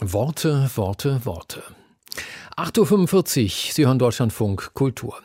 Worte, Worte, Worte. 8.45 Uhr, Sie hören Deutschlandfunk Kultur.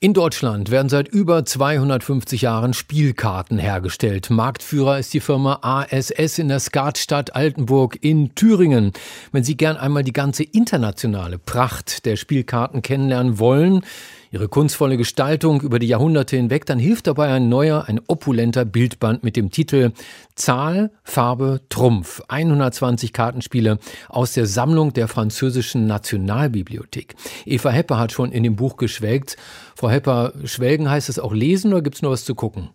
In Deutschland werden seit über 250 Jahren Spielkarten hergestellt. Marktführer ist die Firma ASS in der Skatstadt Altenburg in Thüringen. Wenn Sie gern einmal die ganze internationale Pracht der Spielkarten kennenlernen wollen, ihre kunstvolle Gestaltung über die Jahrhunderte hinweg, dann hilft dabei ein neuer, ein opulenter Bildband mit dem Titel Zahl, Farbe, Trumpf. 120 Kartenspiele aus der Sammlung der französischen Nationalbibliothek. Eva Hepper hat schon in dem Buch geschwelgt. Frau Hepper, schwelgen heißt es auch lesen oder gibt es noch was zu gucken?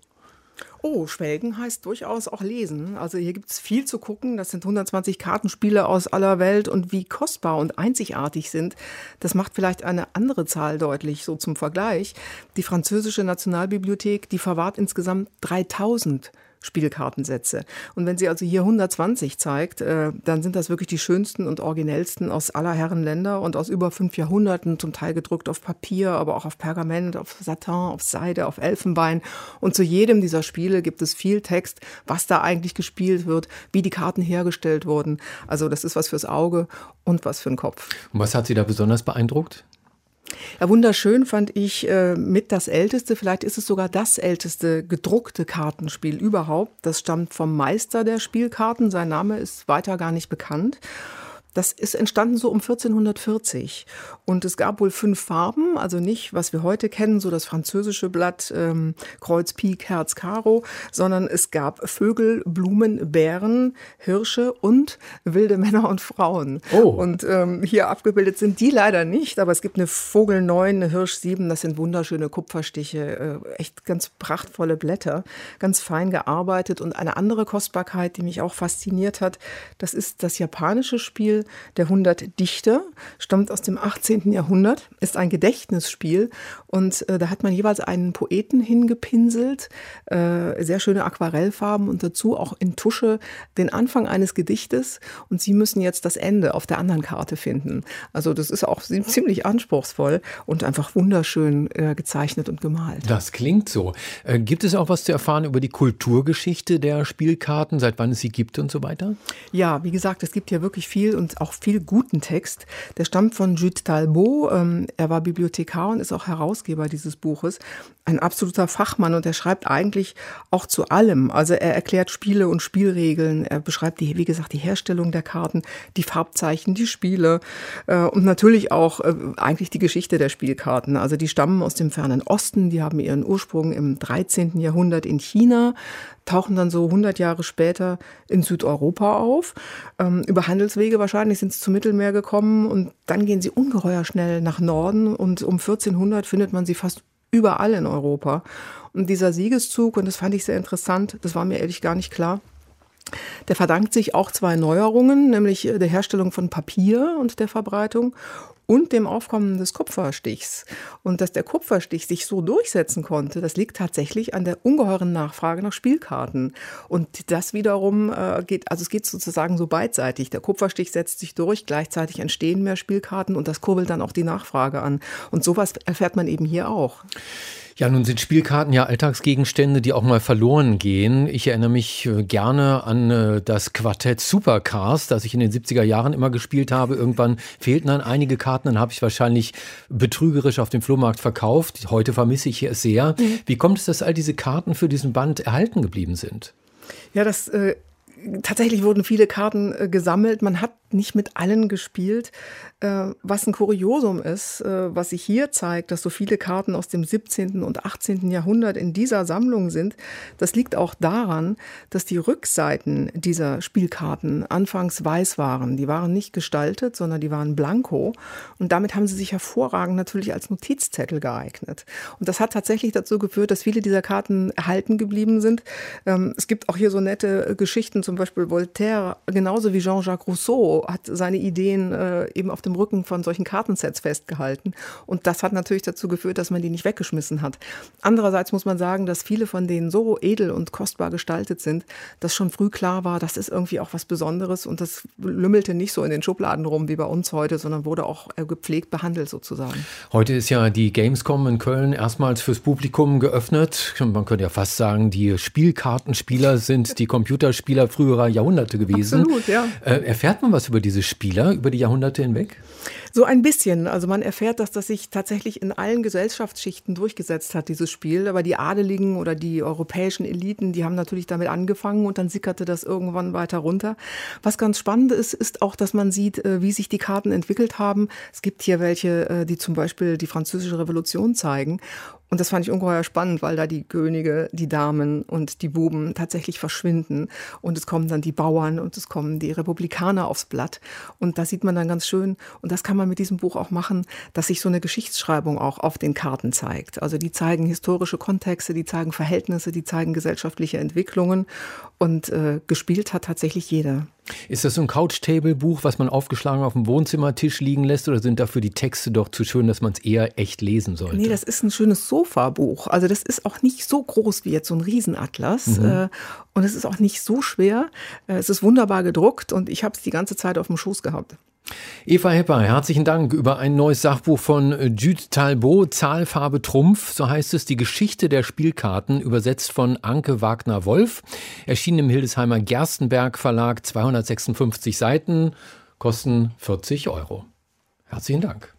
Oh, Schwelgen heißt durchaus auch lesen. Also hier gibt es viel zu gucken. Das sind 120 Kartenspiele aus aller Welt und wie kostbar und einzigartig sind, das macht vielleicht eine andere Zahl deutlich, so zum Vergleich. Die französische Nationalbibliothek, die verwahrt insgesamt 3000 Spielkartensätze. Und wenn sie also hier 120 zeigt, äh, dann sind das wirklich die schönsten und originellsten aus aller Herren Länder und aus über fünf Jahrhunderten, zum Teil gedruckt auf Papier, aber auch auf Pergament, auf Satin, auf Seide, auf Elfenbein. Und zu jedem dieser Spiele gibt es viel Text, was da eigentlich gespielt wird, wie die Karten hergestellt wurden. Also das ist was fürs Auge und was für den Kopf. Und was hat Sie da besonders beeindruckt? Ja, wunderschön fand ich äh, mit das älteste, vielleicht ist es sogar das älteste gedruckte Kartenspiel überhaupt. Das stammt vom Meister der Spielkarten. Sein Name ist weiter gar nicht bekannt. Das ist entstanden so um 1440 und es gab wohl fünf Farben, also nicht, was wir heute kennen, so das französische Blatt ähm, Kreuz, Pik, Herz, Karo, sondern es gab Vögel, Blumen, Bären, Hirsche und wilde Männer und Frauen. Oh. Und ähm, hier abgebildet sind die leider nicht, aber es gibt eine Vogel 9, eine Hirsch 7, das sind wunderschöne Kupferstiche, äh, echt ganz prachtvolle Blätter, ganz fein gearbeitet und eine andere Kostbarkeit, die mich auch fasziniert hat, das ist das japanische Spiel der 100 Dichter, stammt aus dem 18. Jahrhundert, ist ein Gedächtnisspiel und äh, da hat man jeweils einen Poeten hingepinselt, äh, sehr schöne Aquarellfarben und dazu auch in Tusche den Anfang eines Gedichtes und Sie müssen jetzt das Ende auf der anderen Karte finden. Also das ist auch ziemlich anspruchsvoll und einfach wunderschön äh, gezeichnet und gemalt. Das klingt so. Äh, gibt es auch was zu erfahren über die Kulturgeschichte der Spielkarten, seit wann es sie gibt und so weiter? Ja, wie gesagt, es gibt hier wirklich viel und auch viel guten Text. Der stammt von Jules Talbot. Ähm, er war Bibliothekar und ist auch Herausgeber dieses Buches. Ein absoluter Fachmann und er schreibt eigentlich auch zu allem. Also er erklärt Spiele und Spielregeln. Er beschreibt die, wie gesagt, die Herstellung der Karten, die Farbzeichen, die Spiele äh, und natürlich auch äh, eigentlich die Geschichte der Spielkarten. Also die stammen aus dem fernen Osten. Die haben ihren Ursprung im 13. Jahrhundert in China tauchen dann so 100 Jahre später in Südeuropa auf. Ähm, über Handelswege wahrscheinlich sind sie zum Mittelmeer gekommen und dann gehen sie ungeheuer schnell nach Norden und um 1400 findet man sie fast überall in Europa. Und dieser Siegeszug, und das fand ich sehr interessant, das war mir ehrlich gar nicht klar, der verdankt sich auch zwei Neuerungen, nämlich der Herstellung von Papier und der Verbreitung und dem Aufkommen des Kupferstichs. Und dass der Kupferstich sich so durchsetzen konnte, das liegt tatsächlich an der ungeheuren Nachfrage nach Spielkarten. Und das wiederum äh, geht, also es geht sozusagen so beidseitig. Der Kupferstich setzt sich durch, gleichzeitig entstehen mehr Spielkarten und das kurbelt dann auch die Nachfrage an. Und sowas erfährt man eben hier auch. Ja, nun sind Spielkarten ja Alltagsgegenstände, die auch mal verloren gehen. Ich erinnere mich äh, gerne an äh, das Quartett Supercars, das ich in den 70er Jahren immer gespielt habe. Irgendwann fehlten dann einige Karten, dann habe ich wahrscheinlich betrügerisch auf dem Flohmarkt verkauft. Heute vermisse ich es sehr. Mhm. Wie kommt es, dass all diese Karten für diesen Band erhalten geblieben sind? Ja, das äh, tatsächlich wurden viele Karten äh, gesammelt. Man hat nicht mit allen gespielt, äh, was ein Kuriosum ist, äh, was sich hier zeigt, dass so viele Karten aus dem 17. und 18. Jahrhundert in dieser Sammlung sind. Das liegt auch daran, dass die Rückseiten dieser Spielkarten anfangs weiß waren. Die waren nicht gestaltet, sondern die waren blanko. Und damit haben sie sich hervorragend natürlich als Notizzettel geeignet. Und das hat tatsächlich dazu geführt, dass viele dieser Karten erhalten geblieben sind. Ähm, es gibt auch hier so nette Geschichten, zum Beispiel Voltaire, genauso wie Jean-Jacques Rousseau hat seine Ideen äh, eben auf dem Rücken von solchen Kartensets festgehalten. Und das hat natürlich dazu geführt, dass man die nicht weggeschmissen hat. Andererseits muss man sagen, dass viele von denen so edel und kostbar gestaltet sind, dass schon früh klar war, das ist irgendwie auch was Besonderes und das lümmelte nicht so in den Schubladen rum wie bei uns heute, sondern wurde auch äh, gepflegt behandelt sozusagen. Heute ist ja die Gamescom in Köln erstmals fürs Publikum geöffnet. Man könnte ja fast sagen, die Spielkartenspieler sind die Computerspieler früherer Jahrhunderte gewesen. Absolut, ja. Äh, erfährt man was über diese Spieler über die Jahrhunderte hinweg? So ein bisschen. Also man erfährt, dass das sich tatsächlich in allen Gesellschaftsschichten durchgesetzt hat, dieses Spiel. Aber die Adeligen oder die europäischen Eliten, die haben natürlich damit angefangen und dann sickerte das irgendwann weiter runter. Was ganz spannend ist, ist auch, dass man sieht, äh, wie sich die Karten entwickelt haben. Es gibt hier welche, äh, die zum Beispiel die französische Revolution zeigen. Und das fand ich ungeheuer spannend, weil da die Könige, die Damen und die Buben tatsächlich verschwinden. Und es kommen dann die Bauern und es kommen die Republikaner aufs Blatt. Und da sieht man dann ganz schön, und das kann man mit diesem Buch auch machen, dass sich so eine Geschichtsschreibung auch auf den Karten zeigt. Also die zeigen historische Kontexte, die zeigen Verhältnisse, die zeigen gesellschaftliche Entwicklungen. Und äh, gespielt hat tatsächlich jeder. Ist das so ein Couch-Table-Buch, was man aufgeschlagen auf dem Wohnzimmertisch liegen lässt, oder sind dafür die Texte doch zu schön, dass man es eher echt lesen sollte? Nee, das ist ein schönes Sofa-Buch. Also das ist auch nicht so groß wie jetzt so ein Riesenatlas. Mhm. Äh, und es ist auch nicht so schwer. Äh, es ist wunderbar gedruckt und ich habe es die ganze Zeit auf dem Schoß gehabt. Eva Hepper, herzlichen Dank über ein neues Sachbuch von Jude Talbot, Zahlfarbe Trumpf, so heißt es, die Geschichte der Spielkarten, übersetzt von Anke Wagner-Wolf, erschienen im Hildesheimer Gerstenberg Verlag, 256 Seiten, kosten 40 Euro. Herzlichen Dank.